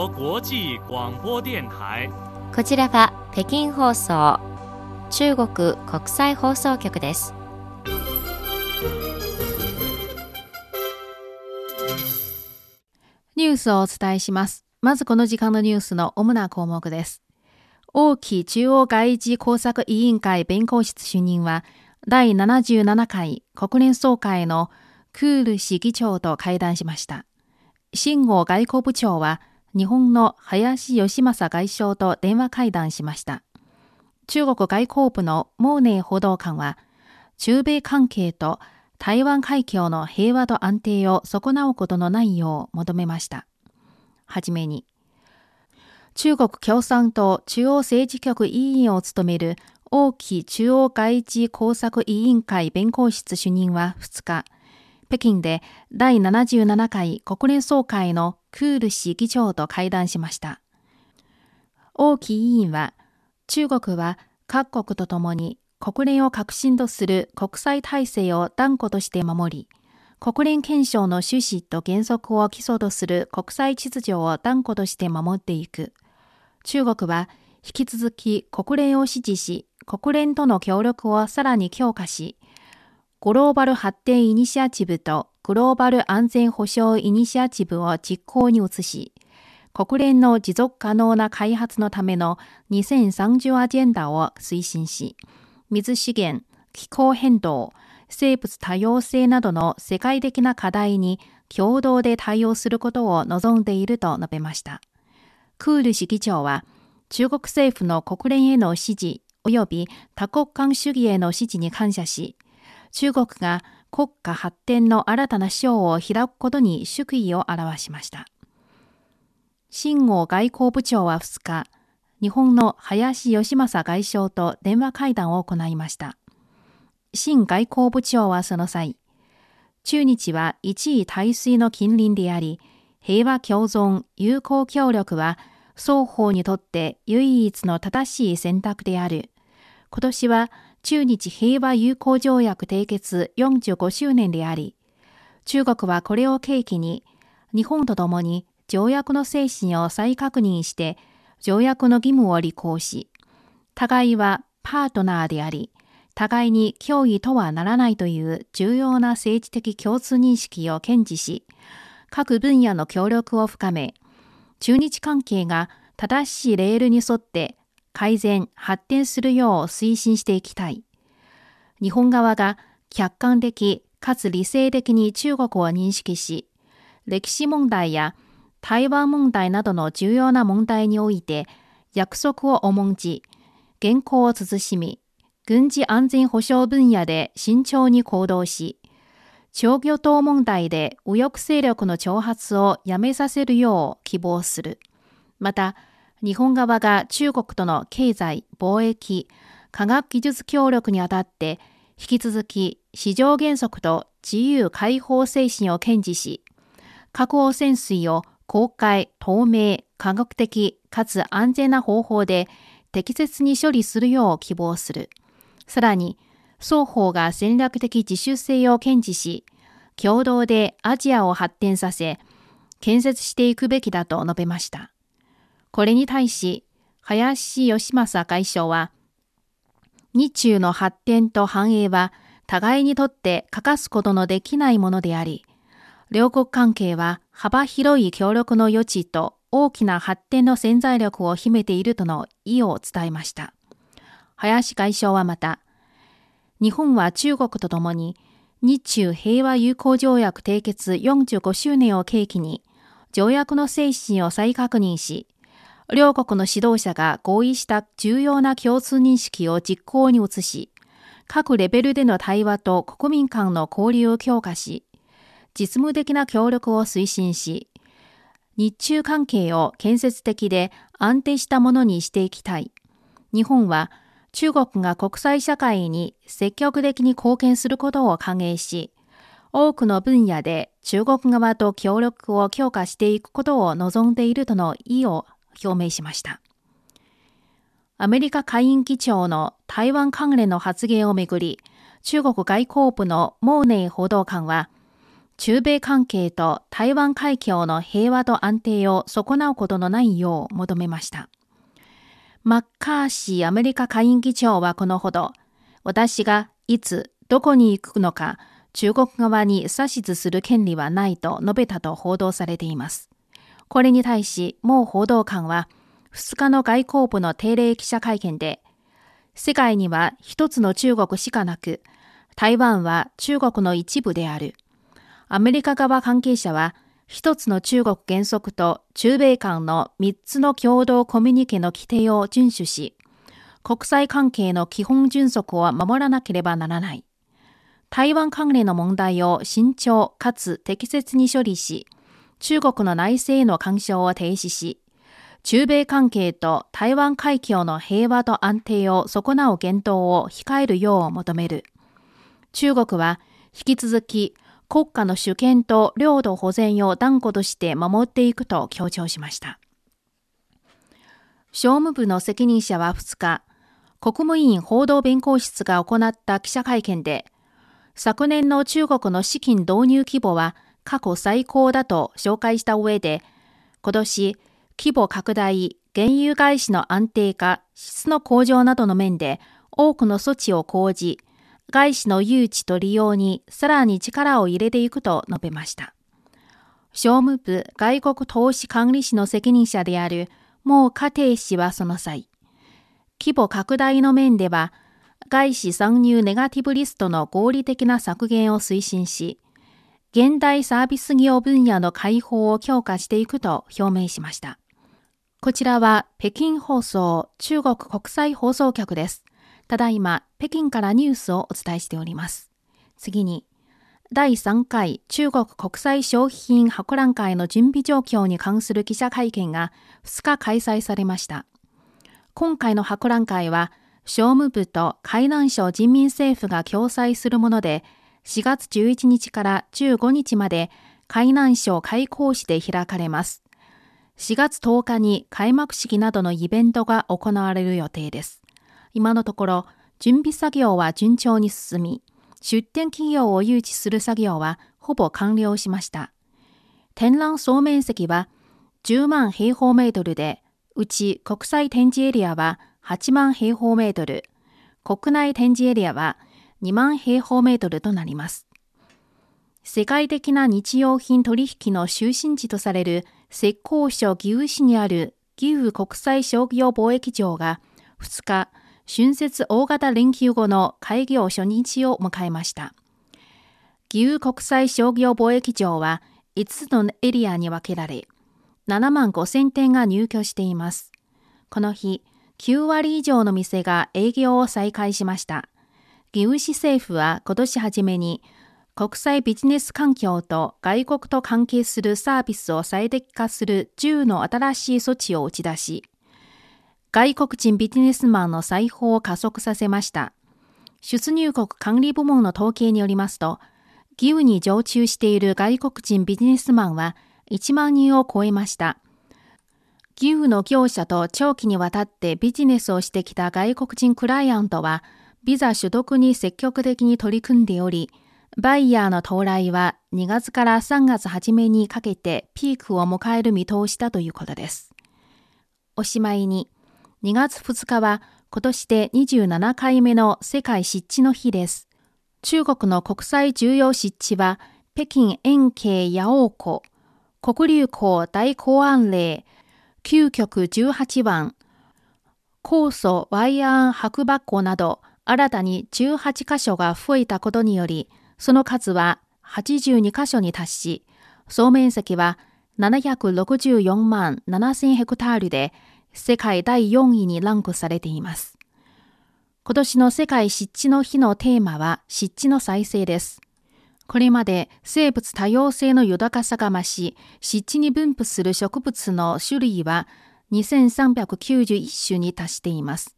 国国際こちらは北京放送中国国際放送局ですニュースをお伝えします。まずこの時間のニュースの主な項目です。王毅中央外事工作委員会弁公室主任は、第77回国連総会のクール氏議長と会談しました。秦剛外交部長は、日本の林義正外相と電話会談しました。中国外交部の毛寧報道官は、中米関係と台湾海峡の平和と安定を損なうことのないよう求めました。はじめに、中国共産党中央政治局委員を務める王毅中央外事工作委員会弁公室主任は2日、北京で第77回国連総会のクール氏議長と会談しました。王毅委員は、中国は各国とともに国連を核心とする国際体制を断固として守り、国連憲章の趣旨と原則を基礎とする国際秩序を断固として守っていく。中国は引き続き国連を支持し、国連との協力をさらに強化し、グローバル発展イニシアチブとグローバル安全保障イニシアチブを実行に移し、国連の持続可能な開発のための2030アジェンダを推進し、水資源、気候変動、生物多様性などの世界的な課題に共同で対応することを望んでいると述べました。クール氏議長は、中国政府の国連への支持及び多国間主義への支持に感謝し、中国が国家発展の新たな章を開くことに祝意を表しました。秦剛外交部長は2日、日本の林義正外相と電話会談を行いました。新外交部長はその際、中日は一位大水の近隣であり、平和共存、友好協力は双方にとって唯一の正しい選択である。今年は中日平和友好条約締結45周年であり、中国はこれを契機に、日本と共に条約の精神を再確認して、条約の義務を履行し、互いはパートナーであり、互いに脅威とはならないという重要な政治的共通認識を堅持し、各分野の協力を深め、中日関係が正しいレールに沿って改善、発展するよう推進していきたい。日本側が客観的かつ理性的に中国を認識し、歴史問題や台湾問題などの重要な問題において約束を重んじ、原稿を慎み、軍事安全保障分野で慎重に行動し、朝魚島問題で右翼勢力の挑発をやめさせるよう希望する。また、日本側が中国との経済、貿易、科学技術協力にあたって、引き続き市場原則と自由開放精神を堅持し、核汚染水を公開、透明、科学的かつ安全な方法で適切に処理するよう希望する。さらに、双方が戦略的自主性を堅持し、共同でアジアを発展させ、建設していくべきだと述べました。これに対し、林義正外相は、日中の発展と繁栄は互いにとって欠かすことのできないものであり、両国関係は幅広い協力の余地と大きな発展の潜在力を秘めているとの意を伝えました。林外相はまた、日本は中国とともに日中平和友好条約締結45周年を契機に条約の精神を再確認し、両国の指導者が合意した重要な共通認識を実行に移し、各レベルでの対話と国民間の交流を強化し、実務的な協力を推進し、日中関係を建設的で安定したものにしていきたい。日本は中国が国際社会に積極的に貢献することを歓迎し、多くの分野で中国側と協力を強化していくことを望んでいるとの意を表明しました。アメリカ下院議長の台湾関連の発言をめぐり、中国外交部のモーネイ報道官は、中米関係と台湾海峡の平和と安定を損なうことのないよう求めました。マッカーシーアメリカ下院議長はこのほど、私がいつどこに行くのか中国側に指図する権利はないと述べたと報道されています。これに対し、もう報道官は、2日の外交部の定例記者会見で、世界には一つの中国しかなく、台湾は中国の一部である。アメリカ側関係者は、一つの中国原則と中米間の三つの共同コミュニケの規定を遵守し、国際関係の基本準則を守らなければならない。台湾関連の問題を慎重かつ適切に処理し、中国の内政への干渉を停止し、中米関係と台湾海峡の平和と安定を損なう言動を控えるよう求める。中国は引き続き国家の主権と領土保全を断固として守っていくと強調しました。商務部の責任者は2日、国務院報道弁公室が行った記者会見で、昨年の中国の資金導入規模は過去最高だと紹介した上で、今年、規模拡大、原油外資の安定化、質の向上などの面で多くの措置を講じ、外資の誘致と利用にさらに力を入れていくと述べました。商務部外国投資管理士の責任者である毛家庭氏はその際、規模拡大の面では、外資参入ネガティブリストの合理的な削減を推進し、現代サービス業分野の開放を強化していくと表明しました。こちらは北京放送中国国際放送局です。ただいま北京からニュースをお伝えしております。次に、第3回中国国際消費品博覧会の準備状況に関する記者会見が2日開催されました。今回の博覧会は、商務部と海南省人民政府が共催するもので、4月11日から15日まで海南省開港市で開かれます。4月10日に開幕式などのイベントが行われる予定です。今のところ準備作業は順調に進み、出展企業を誘致する作業はほぼ完了しました。展覧総面積は10万平方メートルで、うち国際展示エリアは8万平方メートル、国内展示エリアは2万平方メートルとなります。世界的な日用品取引の中心地とされる浙江省義烏市にある義烏国際商業貿易場が2日、春節大型連休後の開業初日を迎えました。義烏国際商業貿易場は5つのエリアに分けられ、7万5千店が入居しています。この日、9割以上の店が営業を再開しました。義烏市政府は今年初めに、国際ビジネス環境と外国と関係するサービスを最適化する10の新しい措置を打ち出し、外国人ビジネスマンの裁縫を加速させました。出入国管理部門の統計によりますと、義務に常駐している外国人ビジネスマンは1万人を超えました。義務の業者と長期にわたってビジネスをしてきた外国人クライアントは、ビザ取得に積極的に取り組んでおり、バイヤーの到来は2月から3月初めにかけてピークを迎える見通しだということです。おしまいに、2月2日は今年で27回目の世界湿地の日です。中国の国際重要湿地は、北京円形八王湖、黒竜江大公安嶺、旧局18番、高祖ワイアン白馬湖など、新たに18カ所が増えたことにより、その数は82カ所に達し、総面積は764万7000ヘクタールで、世界第4位にランクされています。今年の世界湿地の日のテーマは湿地の再生です。これまで生物多様性の豊かさが増し、湿地に分布する植物の種類は2391種に達しています。